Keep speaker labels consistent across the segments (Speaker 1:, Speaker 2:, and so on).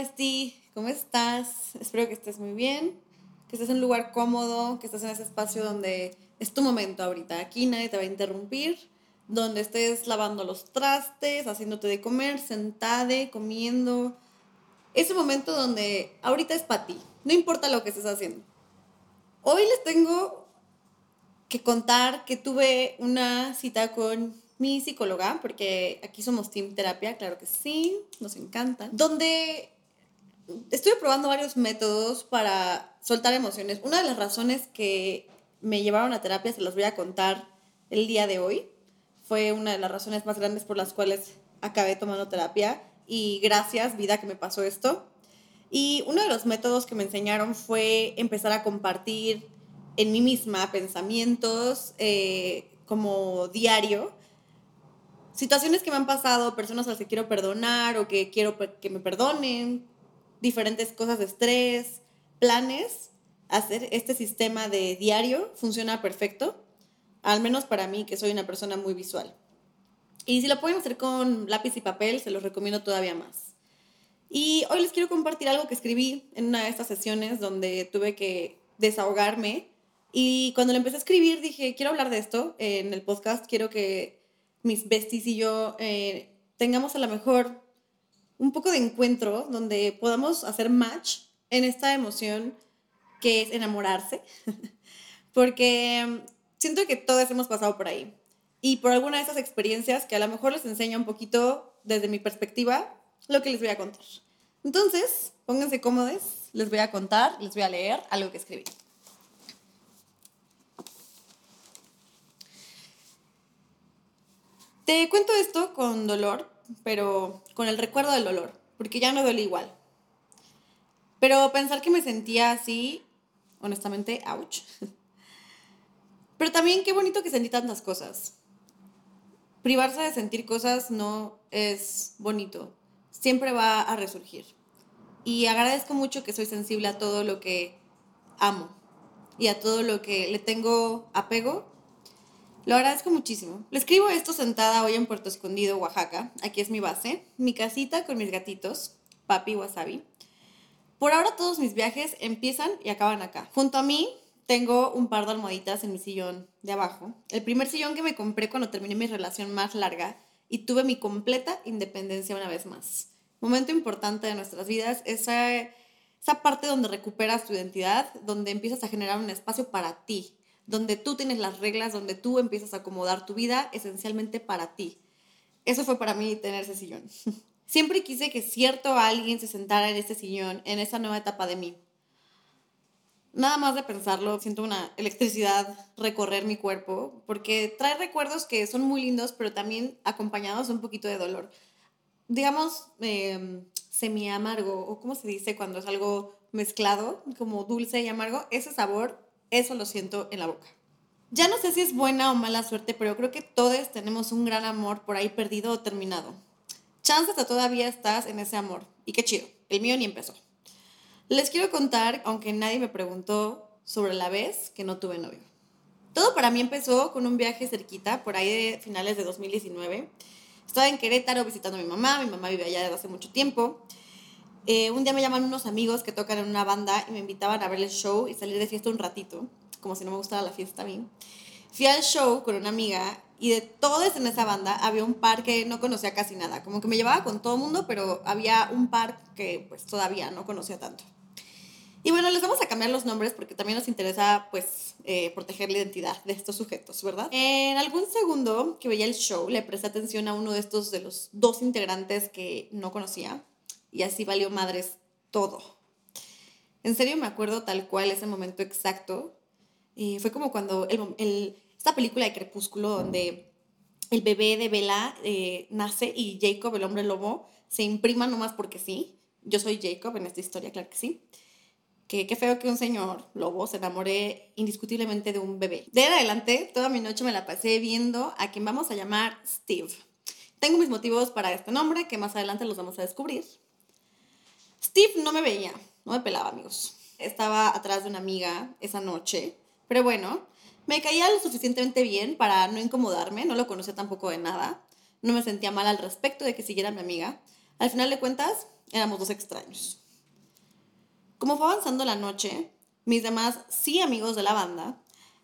Speaker 1: bestie, ¿cómo estás? Espero que estés muy bien, que estés en un lugar cómodo, que estés en ese espacio donde es tu momento ahorita. Aquí nadie te va a interrumpir, donde estés lavando los trastes, haciéndote de comer, sentada, comiendo. Ese momento donde ahorita es para ti, no importa lo que estés haciendo. Hoy les tengo que contar que tuve una cita con mi psicóloga, porque aquí somos Team Terapia, claro que sí, nos encanta, donde estuve probando varios métodos para soltar emociones. Una de las razones que me llevaron a terapia, se las voy a contar el día de hoy, fue una de las razones más grandes por las cuales acabé tomando terapia y gracias vida que me pasó esto. Y uno de los métodos que me enseñaron fue empezar a compartir en mí misma pensamientos eh, como diario situaciones que me han pasado, personas a las que quiero perdonar o que quiero que me perdonen, diferentes cosas de estrés, planes, hacer este sistema de diario funciona perfecto, al menos para mí que soy una persona muy visual. Y si lo pueden hacer con lápiz y papel, se los recomiendo todavía más. Y hoy les quiero compartir algo que escribí en una de estas sesiones donde tuve que desahogarme. Y cuando le empecé a escribir dije, quiero hablar de esto en el podcast, quiero que mis besties y yo eh, tengamos a lo mejor un poco de encuentro donde podamos hacer match en esta emoción que es enamorarse, porque mm, siento que todos hemos pasado por ahí y por alguna de esas experiencias que a lo mejor les enseña un poquito desde mi perspectiva lo que les voy a contar. Entonces, pónganse cómodos, les voy a contar, les voy a leer algo que escribí. Te cuento esto con dolor, pero con el recuerdo del dolor, porque ya no duele igual. Pero pensar que me sentía así, honestamente, ouch. Pero también qué bonito que sentí tantas cosas. Privarse de sentir cosas no es bonito. Siempre va a resurgir. Y agradezco mucho que soy sensible a todo lo que amo y a todo lo que le tengo apego lo agradezco muchísimo. Le escribo esto sentada hoy en Puerto Escondido, Oaxaca. Aquí es mi base, mi casita con mis gatitos, papi wasabi. Por ahora todos mis viajes empiezan y acaban acá. Junto a mí tengo un par de almohaditas en mi sillón de abajo. El primer sillón que me compré cuando terminé mi relación más larga y tuve mi completa independencia una vez más. Momento importante de nuestras vidas, esa, esa parte donde recuperas tu identidad, donde empiezas a generar un espacio para ti, donde tú tienes las reglas, donde tú empiezas a acomodar tu vida esencialmente para ti. Eso fue para mí tener ese sillón. Siempre quise que cierto alguien se sentara en ese sillón, en esa nueva etapa de mí. Nada más de pensarlo, siento una electricidad recorrer mi cuerpo, porque trae recuerdos que son muy lindos, pero también acompañados de un poquito de dolor. Digamos, eh, semi amargo, o como se dice cuando es algo mezclado, como dulce y amargo, ese sabor eso lo siento en la boca. Ya no sé si es buena o mala suerte, pero creo que todos tenemos un gran amor por ahí perdido o terminado. Chances que todavía estás en ese amor. Y qué chido, el mío ni empezó. Les quiero contar, aunque nadie me preguntó, sobre la vez que no tuve novio. Todo para mí empezó con un viaje cerquita, por ahí de finales de 2019. Estaba en Querétaro visitando a mi mamá, mi mamá vive allá desde hace mucho tiempo. Eh, un día me llaman unos amigos que tocan en una banda y me invitaban a ver el show y salir de fiesta un ratito, como si no me gustara la fiesta a mí. Fui al show con una amiga y de todos en esa banda había un par que no conocía casi nada, como que me llevaba con todo mundo, pero había un par que pues todavía no conocía tanto. Y bueno, les vamos a cambiar los nombres porque también nos interesa pues eh, proteger la identidad de estos sujetos, ¿verdad? En algún segundo que veía el show le presté atención a uno de estos de los dos integrantes que no conocía y así valió madres todo. En serio me acuerdo tal cual ese momento exacto. y fue como cuando esta película de Crepúsculo donde el bebé de Bella eh, nace y Jacob, el hombre lobo, se imprima nomás porque sí. Yo soy Jacob en esta historia, claro que sí. Que qué feo que un señor lobo se enamore indiscutiblemente de un bebé. De adelante, toda mi noche me la pasé viendo a quien vamos a llamar Steve. Tengo mis motivos para este nombre que más adelante los vamos a descubrir. Steve no me veía, no me pelaba, amigos. Estaba atrás de una amiga esa noche, pero bueno, me caía lo suficientemente bien para no incomodarme, no lo conocía tampoco de nada, no me sentía mal al respecto de que siguiera mi amiga. Al final de cuentas, Éramos dos extraños. Como fue avanzando la noche, mis demás sí amigos de la banda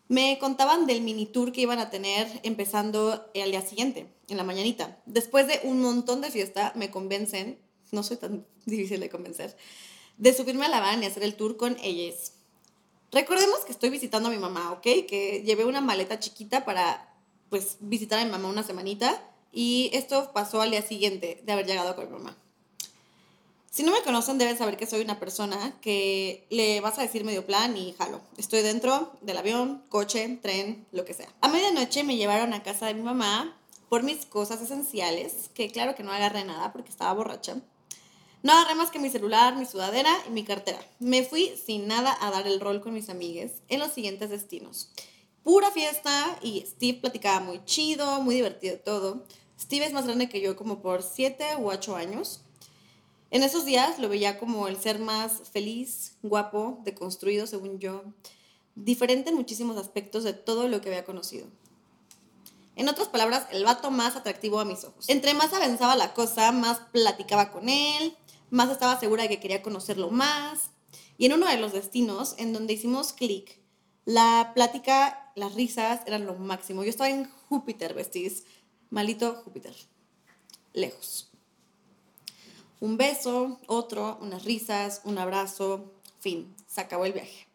Speaker 1: me contaban del mini tour que iban a tener empezando el día siguiente, en la mañanita. Después de un montón de fiesta, me convencen, no soy tan difícil de convencer, de subirme a la van y hacer el tour con ellas. Recordemos que estoy visitando a mi mamá, ¿ok? Que llevé una maleta chiquita para, pues, visitar a mi mamá una semanita y esto pasó al día siguiente de haber llegado con mi mamá. Si no me conocen, deben saber que soy una persona que le vas a decir medio plan y jalo. Estoy dentro del avión, coche, tren, lo que sea. A medianoche me llevaron a casa de mi mamá por mis cosas esenciales, que claro que no agarré nada porque estaba borracha. No agarré más que mi celular, mi sudadera y mi cartera. Me fui sin nada a dar el rol con mis amigues en los siguientes destinos. Pura fiesta y Steve platicaba muy chido, muy divertido todo. Steve es más grande que yo como por 7 u 8 años. En esos días lo veía como el ser más feliz, guapo, deconstruido, según yo, diferente en muchísimos aspectos de todo lo que había conocido. En otras palabras, el vato más atractivo a mis ojos. Entre más avanzaba la cosa, más platicaba con él, más estaba segura de que quería conocerlo más. Y en uno de los destinos en donde hicimos clic, la plática, las risas eran lo máximo. Yo estaba en Júpiter, vestís. Malito Júpiter. Lejos un beso, otro, unas risas, un abrazo, fin, se acabó el viaje.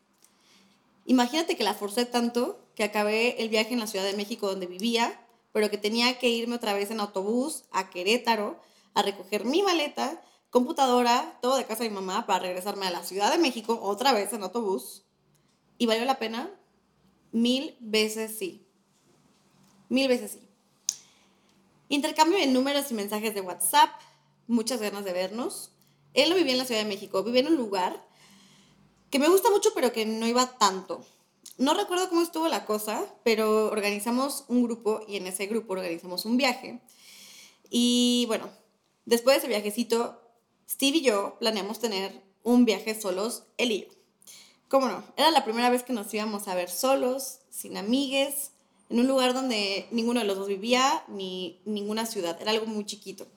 Speaker 1: Imagínate que la forcé tanto que acabé el viaje en la Ciudad de México donde vivía, pero que tenía que irme otra vez en autobús a Querétaro a recoger mi maleta, computadora, todo de casa de mi mamá para regresarme a la Ciudad de México otra vez en autobús. ¿Y valió la pena? Mil veces sí. Mil veces sí. Intercambio de números y mensajes de WhatsApp, muchas ganas de vernos. Él no vivía en la Ciudad de México, vivía en un lugar que me gusta mucho, pero que no iba tanto. No recuerdo cómo estuvo la cosa, pero organizamos un grupo y en ese grupo organizamos un viaje. Y bueno, después de ese viajecito, Steve y yo planeamos tener un viaje solos, él y yo. ¿Cómo no? Era la primera vez que nos íbamos a ver solos, sin amigues, en un lugar donde ninguno de los dos vivía, ni ninguna ciudad. Era algo muy chiquito.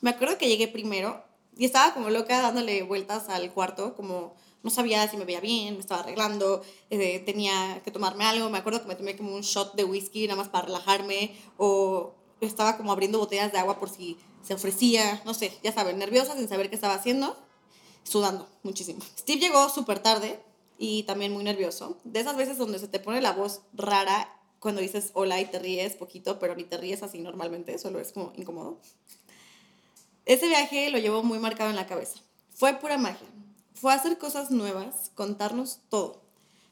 Speaker 1: Me acuerdo que llegué primero y estaba como loca dándole vueltas al cuarto, como no sabía si me veía bien, me estaba arreglando, eh, tenía que tomarme algo. Me acuerdo que me tomé como un shot de whisky nada más para relajarme o estaba como abriendo botellas de agua por si se ofrecía, no sé, ya saben, nerviosa sin saber qué estaba haciendo, sudando muchísimo. Steve llegó súper tarde y también muy nervioso. De esas veces donde se te pone la voz rara cuando dices hola y te ríes poquito, pero ni te ríes así normalmente, solo es como incómodo. Ese viaje lo llevó muy marcado en la cabeza. Fue pura magia. Fue hacer cosas nuevas, contarnos todo.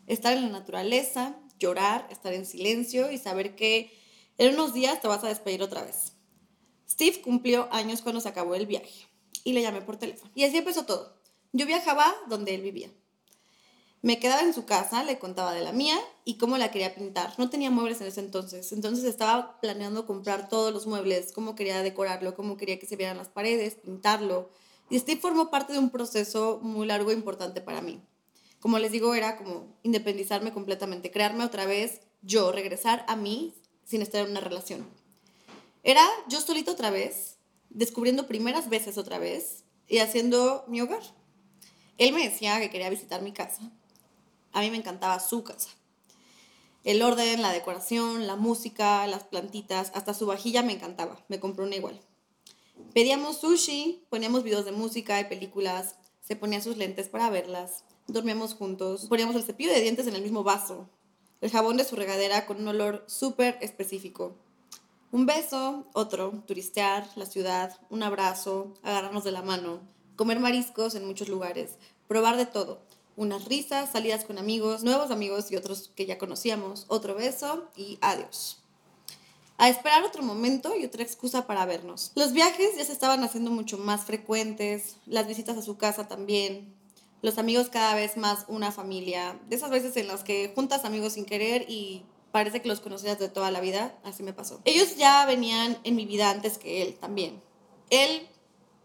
Speaker 1: Estar en la naturaleza, llorar, estar en silencio y saber que en unos días te vas a despedir otra vez. Steve cumplió años cuando se acabó el viaje y le llamé por teléfono. Y así empezó todo. Yo viajaba donde él vivía. Me quedaba en su casa, le contaba de la mía y cómo la quería pintar. No tenía muebles en ese entonces, entonces estaba planeando comprar todos los muebles, cómo quería decorarlo, cómo quería que se vieran las paredes, pintarlo. Y Steve formó parte de un proceso muy largo e importante para mí. Como les digo, era como independizarme completamente, crearme otra vez yo, regresar a mí sin estar en una relación. Era yo solito otra vez, descubriendo primeras veces otra vez y haciendo mi hogar. Él me decía que quería visitar mi casa a mí me encantaba su casa. El orden, la decoración, la música, las plantitas, hasta su vajilla me encantaba. Me compró una igual. Pedíamos sushi, poníamos videos de música y películas, se ponía sus lentes para verlas, dormíamos juntos, poníamos el cepillo de dientes en el mismo vaso, el jabón de su regadera con un olor súper específico. Un beso, otro, turistear, la ciudad, un abrazo, agarrarnos de la mano, comer mariscos en muchos lugares, probar de todo, unas risas, salidas con amigos, nuevos amigos y otros que ya conocíamos, otro beso y adiós. A esperar otro momento y otra excusa para vernos. Los viajes ya se estaban haciendo mucho más frecuentes, las visitas a su casa también, los amigos cada vez más una familia, de esas veces en las que juntas amigos sin querer y parece que los conocías de toda la vida, así me pasó. Ellos ya venían en mi vida antes que él también. Él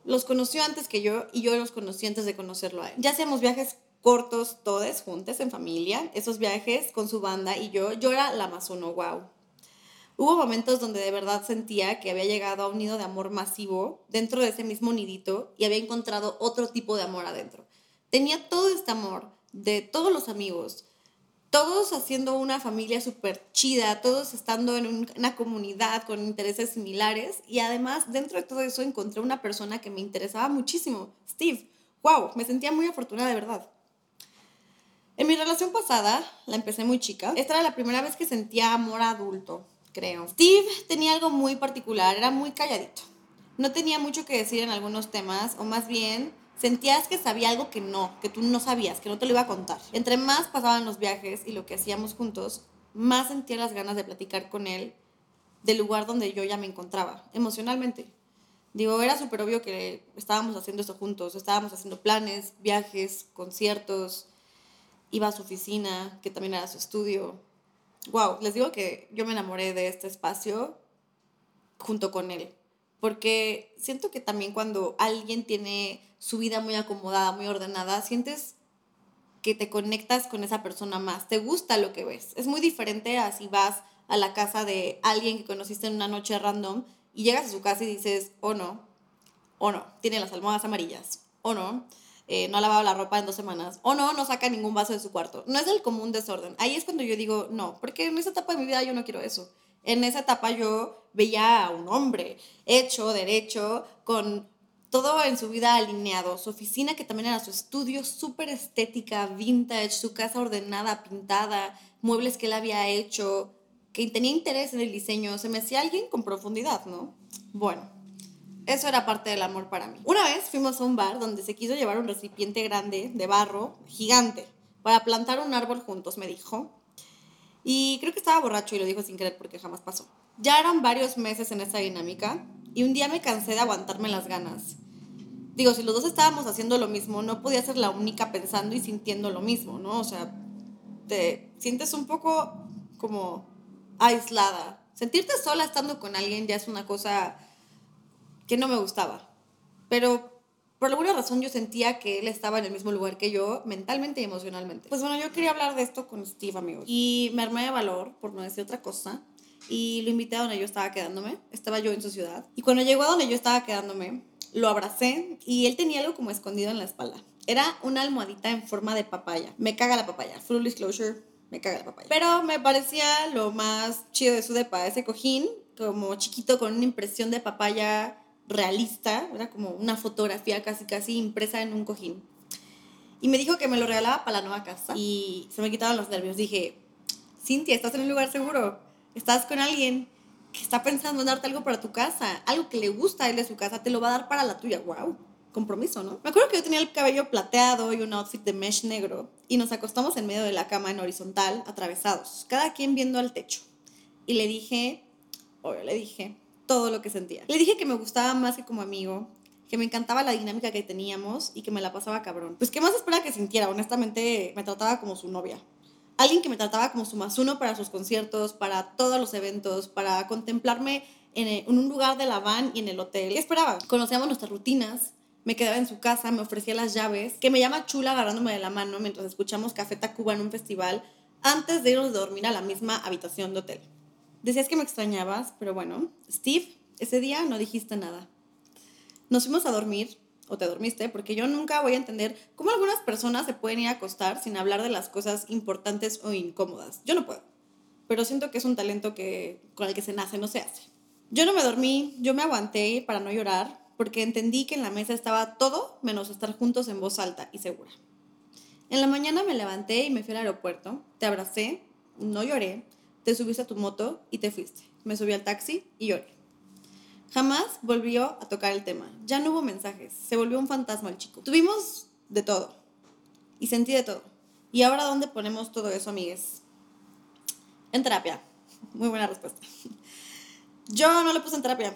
Speaker 1: los conoció antes que yo y yo los conocí antes de conocerlo a él. Ya hacíamos viajes cortos, todos juntos en familia, esos viajes con su banda y yo, yo era la más uno, wow. Hubo momentos donde de verdad sentía que había llegado a un nido de amor masivo dentro de ese mismo nidito y había encontrado otro tipo de amor adentro. Tenía todo este amor de todos los amigos, todos haciendo una familia súper chida, todos estando en una comunidad con intereses similares y además dentro de todo eso encontré una persona que me interesaba muchísimo, Steve. ¡Wow! Me sentía muy afortunada de verdad. En mi relación pasada, la empecé muy chica, esta era la primera vez que sentía amor adulto creo. Steve tenía algo muy particular, era muy calladito. No tenía mucho que decir en algunos temas, o más bien sentías que sabía algo que no, que tú no sabías, que no te lo iba a contar. Entre más pasaban los viajes y lo que hacíamos juntos, más sentía las ganas de platicar con él del lugar donde yo ya me encontraba, emocionalmente. Digo, era súper obvio que estábamos haciendo esto juntos, estábamos haciendo planes, viajes, conciertos, iba a su oficina, que también era su estudio, wow, les digo que yo me enamoré de este espacio junto con él. Porque siento que también cuando alguien tiene su vida muy acomodada, muy ordenada, sientes que te conectas con esa persona más, te gusta lo que ves. Es muy diferente a si vas a la casa de alguien que conociste en una noche random y llegas a su casa y dices, oh no, o no, tiene las almohadas amarillas, o no, eh, no ha lavado la ropa en dos semanas, o no, no saca ningún vaso de su cuarto. No es el común desorden. Ahí es cuando yo digo, no, porque en esa etapa de mi vida yo no quiero eso. En esa etapa yo veía a un hombre hecho, derecho, con todo en su vida alineado. Su oficina, que también era su estudio, súper estética, vintage, su casa ordenada, pintada, muebles que él había hecho, que tenía interés en el diseño. Se me hacía alguien con profundidad, ¿no? Bueno, eso era parte del amor para mí. Una vez fuimos a un bar donde se quiso llevar un recipiente grande de barro, gigante, para plantar un árbol juntos, me dijo. Y creo que estaba borracho y lo dijo sin querer porque jamás pasó. Ya eran varios meses en esa dinámica y un día me cansé de aguantarme las ganas. Digo, si los dos estábamos haciendo lo mismo, no podía ser la única pensando y sintiendo lo mismo, ¿no? O sea, te sientes un poco como aislada. Sentirte sola estando con alguien ya es una cosa que no me gustaba. Pero por alguna razón yo sentía que él estaba en el mismo lugar que yo, mentalmente y emocionalmente. Pues bueno, yo quería hablar de esto con Steve, amigos. Y me armé de valor, por no decir otra cosa, y lo invité a donde yo estaba quedándome. Estaba yo en su ciudad. Y cuando llegó a donde yo estaba quedándome, lo abracé y él tenía algo como escondido en la espalda. Era una almohadita en forma de papaya. Me caga la papaya. Full disclosure, me caga la papaya. Pero me parecía lo más chido de su depa, ese cojín, como chiquito con una impresión de papaya realista, era como una fotografía casi casi impresa en un cojín. Y me dijo que me lo regalaba para la nueva casa y se me quitaban los nervios. Dije, Cintia, estás en un lugar seguro, estás con alguien que está pensando en darte algo para tu casa, algo que le gusta a él de su casa, te lo va a dar para la tuya. ¡Wow! Compromiso, ¿no? Me acuerdo que yo tenía el cabello plateado y un outfit de mesh negro y nos acostamos en medio de la cama en horizontal, atravesados, cada quien viendo al techo. Y le dije, obvio, le dije, todo lo que sentía. Le dije que me gustaba más que como amigo, que me encantaba la dinámica que teníamos y que me la pasaba cabrón. Pues, ¿qué más espera que sintiera? Honestamente, me trataba como su novia. Alguien que me trataba como su más uno para sus conciertos, para todos los eventos, para contemplarme en, un lugar de la van y en el hotel. ¿Qué esperaba? Conocíamos nuestras rutinas, me quedaba en su casa, me ofrecía las llaves, que me llama chula agarrándome de la mano mientras escuchamos Café Tacuba en un festival antes de irnos a dormir a la misma habitación de hotel. Decías que me extrañabas, pero bueno, Steve, ese día no dijiste nada. Nos fuimos a dormir, o te dormiste, porque yo nunca voy a entender cómo algunas personas se pueden ir a acostar sin hablar de las cosas importantes o incómodas. Yo no puedo, pero siento que es un talento que con el que se nace, no se hace. Yo no me dormí, yo me aguanté para no llorar, porque entendí que en la mesa estaba todo menos estar juntos en voz alta y segura. En la mañana me levanté y me fui al aeropuerto, te abracé, no lloré, te subiste a tu moto y te fuiste. Me subí al taxi y lloré. Jamás volvió a tocar el tema. Ya no hubo mensajes. Se volvió un fantasma el chico. Tuvimos de todo. Y sentí de todo. ¿Y ahora dónde ponemos todo eso, amigues? En terapia. Muy buena respuesta. Yo no le puse en terapia.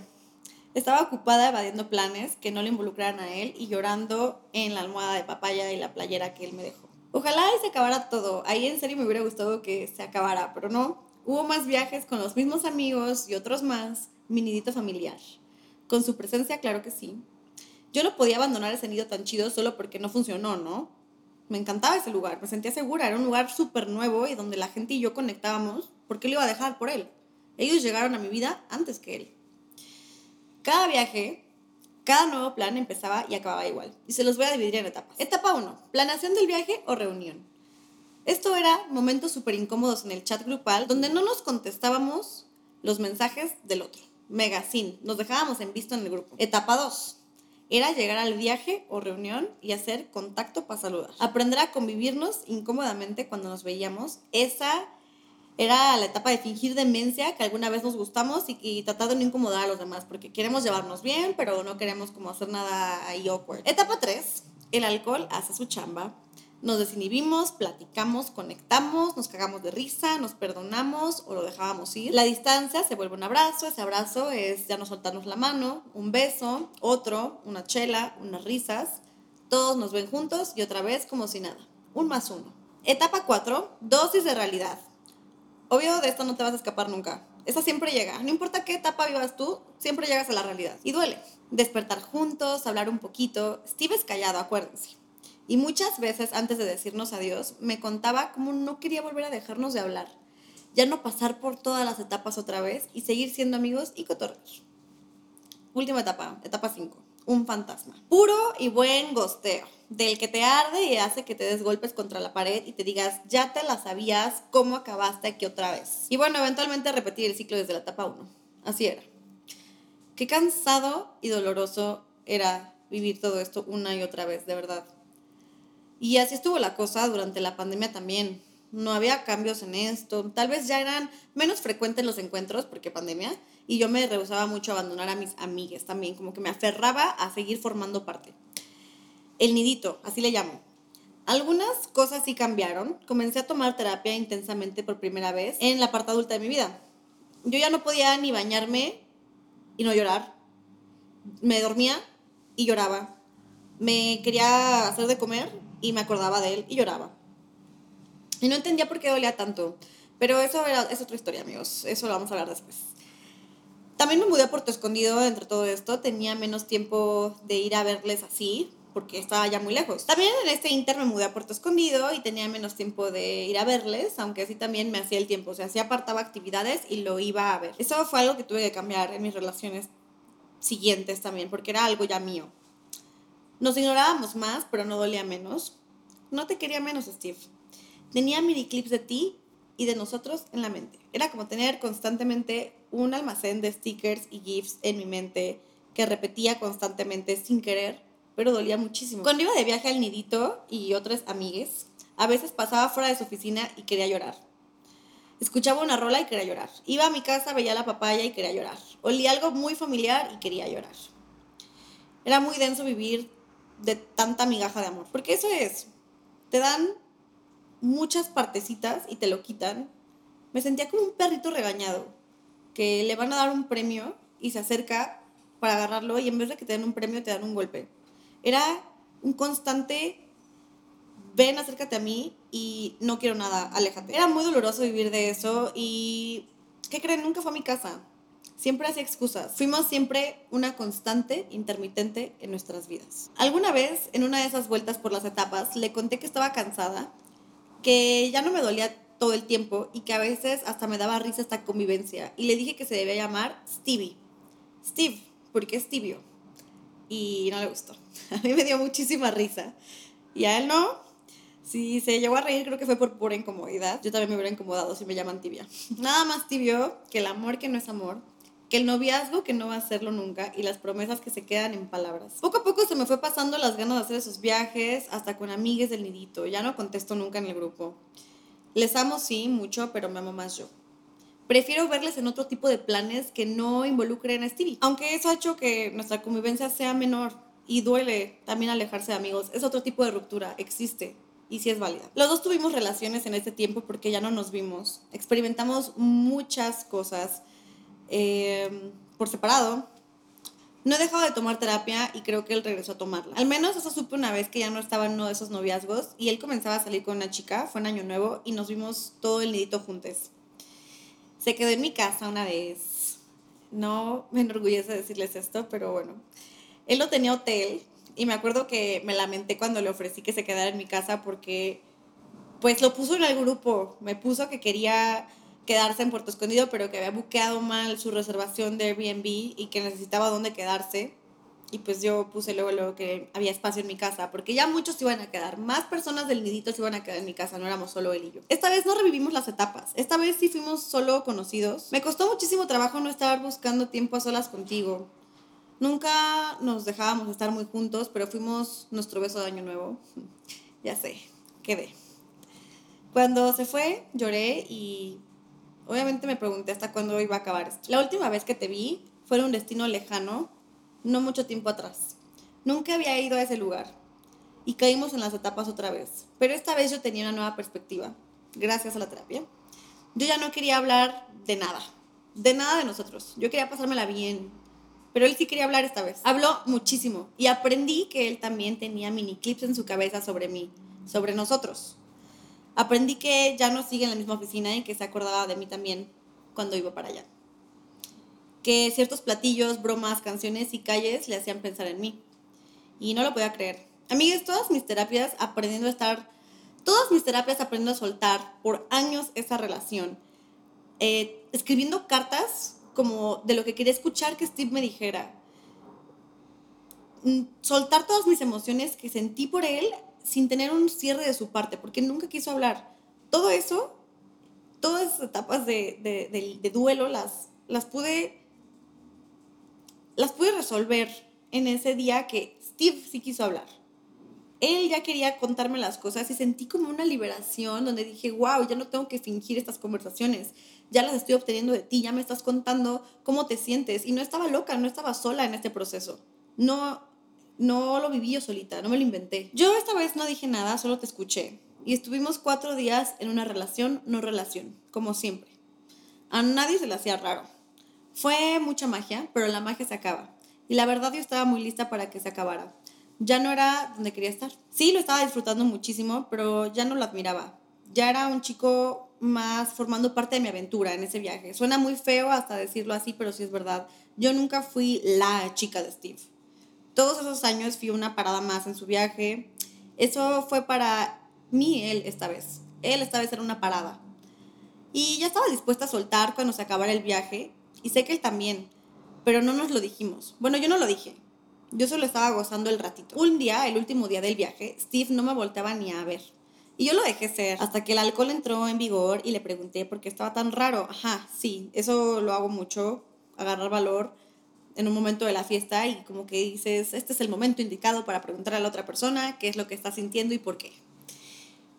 Speaker 1: Estaba ocupada evadiendo planes que no le involucraran a él y llorando en la almohada de papaya y la playera que él me dejó. Ojalá se acabara todo. Ahí en serio me hubiera gustado que se acabara, pero no. Hubo más viajes con los mismos amigos y otros más, mi nidito familiar. Con su presencia, claro que sí. Yo no podía abandonar ese nido tan chido solo porque no funcionó, ¿no? Me encantaba ese lugar, me sentía segura, era un lugar súper nuevo y donde la gente y yo conectábamos, ¿por qué lo iba a dejar por él? Ellos llegaron a mi vida antes que él. Cada viaje, cada nuevo plan empezaba y acababa igual. Y se los voy a dividir en etapas. Etapa 1, planeación del viaje o reunión. Esto era momentos súper incómodos en el chat grupal donde no nos contestábamos los mensajes del otro. Mega sin, nos dejábamos en visto en el grupo. Etapa 2, era llegar al viaje o reunión y hacer contacto para saludar. Aprender a convivirnos incómodamente cuando nos veíamos. Esa era la etapa de fingir demencia, que alguna vez nos gustamos y, tratar de no incomodar a los demás, porque queremos llevarnos bien, pero no queremos como hacer nada ahí awkward. Etapa 3, el alcohol hace su chamba nos desinhibimos, platicamos, conectamos, nos cagamos de risa, nos perdonamos o lo dejábamos ir. La distancia se vuelve un abrazo, ese abrazo es ya no soltarnos la mano, un beso, otro, una chela, unas risas. Todos nos ven juntos y otra vez como si nada. Un más uno. Etapa 4, dosis de realidad. Obvio, de esto no te vas a escapar nunca. Esa siempre llega. No importa qué etapa vivas tú, siempre llegas a la realidad. Y duele. Despertar juntos, hablar un poquito. Steve es callado, acuérdense. Y muchas veces antes de decirnos adiós, me contaba cómo no quería volver a dejarnos de hablar, ya no pasar por todas las etapas otra vez y seguir siendo amigos y cotorreos. Última etapa, etapa 5, un fantasma. Puro y buen gosteo, del que te arde y hace que te des golpes contra la pared y te digas, ya te la sabías, cómo acabaste aquí otra vez. Y bueno, eventualmente repetir el ciclo desde la etapa 1. Así era. Qué cansado y doloroso era vivir todo esto una y otra vez, de verdad. Y así estuvo la cosa durante la pandemia también. No había cambios en esto. Tal vez ya eran menos frecuentes los encuentros porque pandemia. Y yo me rehusaba mucho abandonar a mis amigas también. Como que me aferraba a seguir formando parte. El nidito, así le llamo. Algunas cosas sí cambiaron. Comencé a tomar terapia intensamente por primera vez en la parte adulta de mi vida. Yo ya no podía ni bañarme y no llorar. Me dormía y lloraba. Me quería hacer de comer y me acordaba de él y lloraba. Y no entendía por qué dolía tanto. Pero eso es otra historia, amigos. Eso lo vamos a hablar después. También me mudé a Puerto Escondido entre todo esto. Tenía menos tiempo de ir a verles así, porque estaba ya muy lejos. También en este inter me mudé a Puerto Escondido y tenía menos tiempo de ir a verles, aunque así también me hacía el tiempo. O sea, sí apartaba actividades y lo iba a ver. Eso fue algo que tuve que cambiar en mis relaciones siguientes también, porque era algo ya mío. Nos ignorábamos más, pero no dolía menos. No te quería menos, Steve. Tenía mini clips de ti y de nosotros en la mente. Era como tener constantemente un almacén de stickers y GIFs en mi mente que repetía constantemente sin querer, pero dolía muchísimo. Cuando iba de viaje al nidito y otras amigues, a veces pasaba fuera de su oficina y quería llorar. Escuchaba una rola y quería llorar. Iba a mi casa, veía la papaya y quería llorar. Olía algo muy familiar y quería llorar. Era muy denso vivir de tanta migaja de amor. Porque eso es, te dan muchas partecitas y te lo quitan. Me sentía como un perrito regañado, que le van a dar un premio y se acerca para agarrarlo y en vez de que te den un premio te dan un golpe. Era un constante, ven, acércate a mí y no quiero nada, aléjate. Era muy doloroso vivir de eso y, ¿qué creen? Nunca fue a mi casa. Siempre hacía excusas. Fuimos siempre una constante intermitente en nuestras vidas. Alguna vez, en una de esas vueltas por las etapas, le conté que estaba cansada, que ya no me dolía todo el tiempo y que a veces hasta me daba risa esta convivencia. Y le dije que se debía llamar Stevie. Steve, porque es tibio. Y no le gustó. A mí me dio muchísima risa. Y a él no. Si se llegó a reír, creo que fue por pura incomodidad. Yo también me hubiera incomodado si me llaman tibia. Nada más tibio que el amor que no es amor el noviazgo que no va a hacerlo nunca y las promesas que se quedan en palabras. Poco a poco se me fue pasando las ganas de hacer esos viajes, hasta con amigues del nidito. Ya no contesto nunca en el grupo. Les amo, sí, mucho, pero me amo más yo. Prefiero verles en otro tipo de planes que no involucren a Stevie. Aunque eso ha hecho que nuestra convivencia sea menor y duele también alejarse de amigos. Es otro tipo de ruptura, existe y sí es válida. Los dos tuvimos relaciones en este tiempo porque ya no nos vimos. Experimentamos muchas cosas Em, por separado. No he dejado de tomar terapia y creo que él regresó a tomarla. Al menos eso supe una vez que ya no estaba en uno de esos noviazgos y él comenzaba a salir con una chica, fue en Año Nuevo y nos vimos todo el nidito juntos. Se quedó en mi casa una vez. No me enorgullece decirles esto, pero bueno. Él lo tenía hotel y me acuerdo que me lamenté cuando le ofrecí que se quedara en mi casa porque pues lo puso en el grupo, me puso que quería quedarse en Puerto Escondido, pero que había buqueado mal su reservación de Airbnb y que necesitaba dónde quedarse. Y pues yo puse luego, luego que había espacio en mi casa, porque ya muchos se iban a quedar. Más personas del nidito se iban a quedar en mi casa, no éramos solo él y yo. Esta vez no revivimos las etapas. Esta vez sí fuimos solo conocidos. Me costó muchísimo trabajo no estar buscando tiempo a solas contigo. Nunca nos dejábamos estar muy juntos, pero fuimos nuestro beso de año nuevo. ya sé, quedé. Cuando se fue, lloré y obviamente me pregunté hasta cuándo iba a acabar esto. La última vez que te vi fue en un destino lejano no mucho tiempo atrás. Nunca había ido a ese lugar y caímos en las etapas otra vez, pero esta vez yo tenía una nueva perspectiva, gracias a la terapia. Yo ya no quería hablar de nada, de nada de nosotros. Yo quería pasármela bien, pero él sí quería hablar esta vez. Habló muchísimo y aprendí que él también tenía mini clips en su cabeza sobre mí, sobre nosotros. Aprendí que ya no sigue en la misma oficina y que se acordaba de mí también cuando iba para allá que ciertos platillos, bromas, canciones y calles le hacían pensar en mí. Y no lo podía creer. Amigues, todas mis terapias aprendiendo a estar, todas mis terapias aprendiendo a soltar por años esa relación. Eh, escribiendo cartas como de lo que quería escuchar que Steve me dijera. Mm, soltar todas mis emociones que sentí por él sin tener un cierre de su parte, porque nunca quiso hablar. Todo eso, todas esas etapas de, de, duelo las, las pude las pude resolver en ese día que Steve sí quiso hablar. Él ya quería contarme las cosas y sentí como una liberación donde dije, wow, ya no tengo que fingir estas conversaciones, ya las estoy obteniendo de ti, ya me estás contando cómo te sientes. Y no estaba loca, no estaba sola en este proceso. No, no lo viví yo solita, no me lo inventé. Yo esta vez no dije nada, solo te escuché. Y estuvimos cuatro días en una relación, no relación, como siempre. A nadie se le hacía raro. Fue mucha magia, pero la magia se acaba. Y la verdad yo estaba muy lista para que se acabara. Ya no era donde quería estar. Sí, lo estaba disfrutando muchísimo, pero ya no lo admiraba. Ya era un chico más formando parte de mi aventura en ese viaje. Suena muy feo hasta decirlo así, pero sí es verdad. Yo nunca fui la chica de Steve. Todos esos años fui una parada más en su viaje. Eso fue para mí él esta vez. Él esta vez era una parada. Y ya estaba dispuesta a soltar cuando se acabara el viaje y sé que él también, pero no nos lo dijimos. Bueno, yo no lo dije. Yo solo estaba gozando el ratito. Un día, el último día del viaje, Steve no me volteaba ni a ver. Y yo lo dejé ser hasta que el alcohol entró en vigor y le pregunté por qué estaba tan raro. Ajá, sí, eso lo hago mucho, agarrar valor en un momento de la fiesta y como que dices, este es el momento indicado para preguntar a la otra persona qué es lo que está sintiendo y por qué.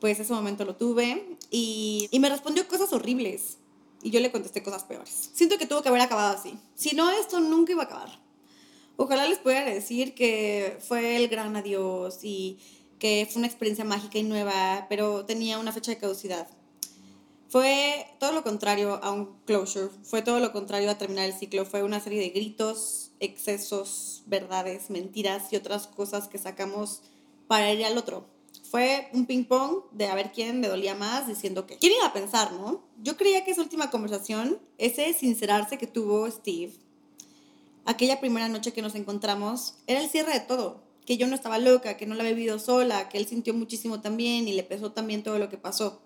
Speaker 1: Pues ese momento lo tuve y, y me respondió cosas horribles y yo le contesté cosas peores. Siento que tuvo que haber acabado así. Si no, esto nunca iba a acabar. Ojalá les pudiera decir que fue el gran adiós y que fue una experiencia mágica y nueva, pero tenía una fecha de caducidad. Fue todo lo contrario a un closure, fue todo lo contrario a terminar el ciclo, fue una serie de gritos, excesos, verdades, mentiras y otras cosas que sacamos para ir al otro. Fue un ping pong de a ver quién le dolía más diciendo que. ¿Quién iba a pensar, no? Yo creía que esa última conversación, ese sincerarse que tuvo Steve, aquella primera noche que nos encontramos, era el cierre de todo. Que yo no estaba loca, que no la había vivido sola, que él sintió muchísimo también y le pesó también todo lo que pasó.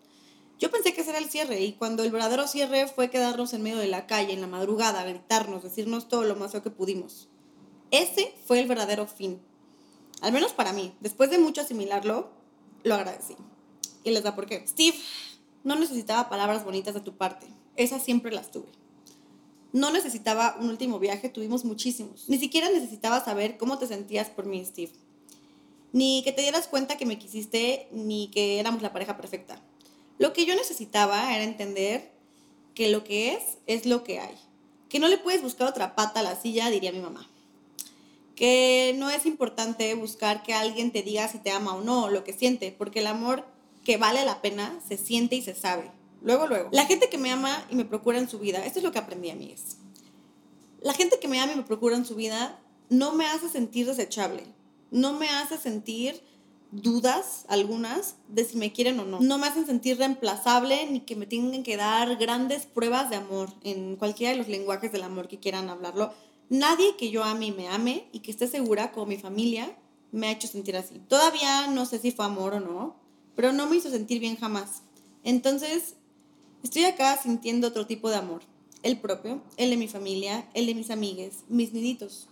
Speaker 1: Yo pensé que ese era el cierre y cuando el verdadero cierre fue quedarnos en medio de la calle, en la madrugada, gritarnos, decirnos todo lo más feo que pudimos. Ese fue el verdadero fin. Al menos para mí. Después de mucho asimilarlo, lo agradecí. Y les da por qué. Steve, no necesitaba palabras bonitas de tu parte. Esas siempre las tuve. No necesitaba un último viaje, tuvimos muchísimos. Ni siquiera necesitaba saber cómo te sentías por mí, Steve. Ni que te dieras cuenta que me quisiste, ni que éramos la pareja perfecta. Lo que yo necesitaba era entender que lo que es, es lo que hay. Que no le puedes buscar otra pata a la silla, diría mi mamá que no es importante buscar que alguien te diga si te ama o no, lo que siente, porque el amor que vale la pena se siente y se sabe. Luego, luego. La gente que me ama y me procura en su vida, esto es lo que aprendí, amigas. La gente que me ama y me procura en su vida no me hace sentir desechable, no me hace sentir dudas algunas de si me quieren o no. No me hacen sentir reemplazable ni que me tengan que dar grandes pruebas de amor en cualquiera de los lenguajes del amor que quieran hablarlo Nadie que yo ame y me ame y que esté segura, como mi familia, me ha hecho sentir así. Todavía no sé si fue amor o no, pero no me hizo sentir bien jamás. Entonces, Estoy acá sintiendo otro tipo de amor, el propio, el de mi familia, el de mis amigues, mis niditos.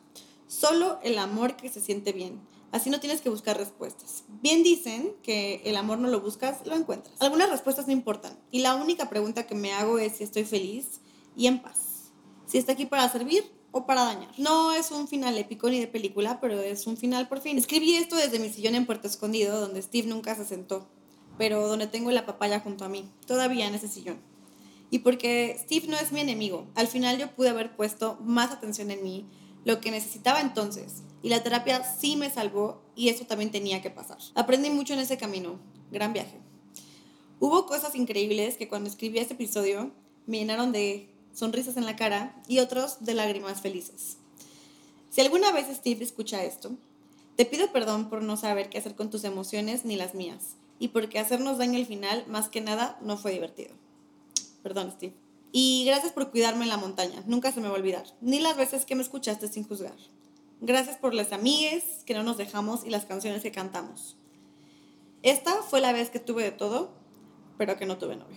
Speaker 1: Solo el amor que se siente bien. Así no tienes que buscar respuestas. Bien dicen que el amor no lo buscas, lo encuentras. Algunas respuestas no importan. Y la única pregunta que me hago es si estoy feliz y en paz. Si está aquí para servir o para dañar. No es un final épico ni de película, pero es un final por fin. Escribí esto desde mi sillón en Puerto Escondido, donde Steve nunca se sentó, pero donde tengo la papaya junto a mí, todavía en ese sillón. Y porque Steve no es mi enemigo, al final yo pude haber puesto más atención en mí, lo que necesitaba entonces. Y la terapia sí me salvó y eso también tenía que pasar. Aprendí mucho en ese camino. Gran viaje. Hubo cosas increíbles que cuando escribí este episodio me llenaron de sonrisas en la cara y otros de lágrimas felices. Si alguna vez Steve escucha esto, te pido perdón por no saber qué hacer con tus emociones ni las mías y porque hacernos daño al final, más que nada, no fue divertido. Perdón, Steve. Y gracias por cuidarme en la montaña. Nunca se me va a olvidar. Ni las veces que me escuchaste sin juzgar. Gracias por las amigues que no nos dejamos y las canciones que cantamos. Esta fue la vez que tuve de todo, pero que no tuve novio.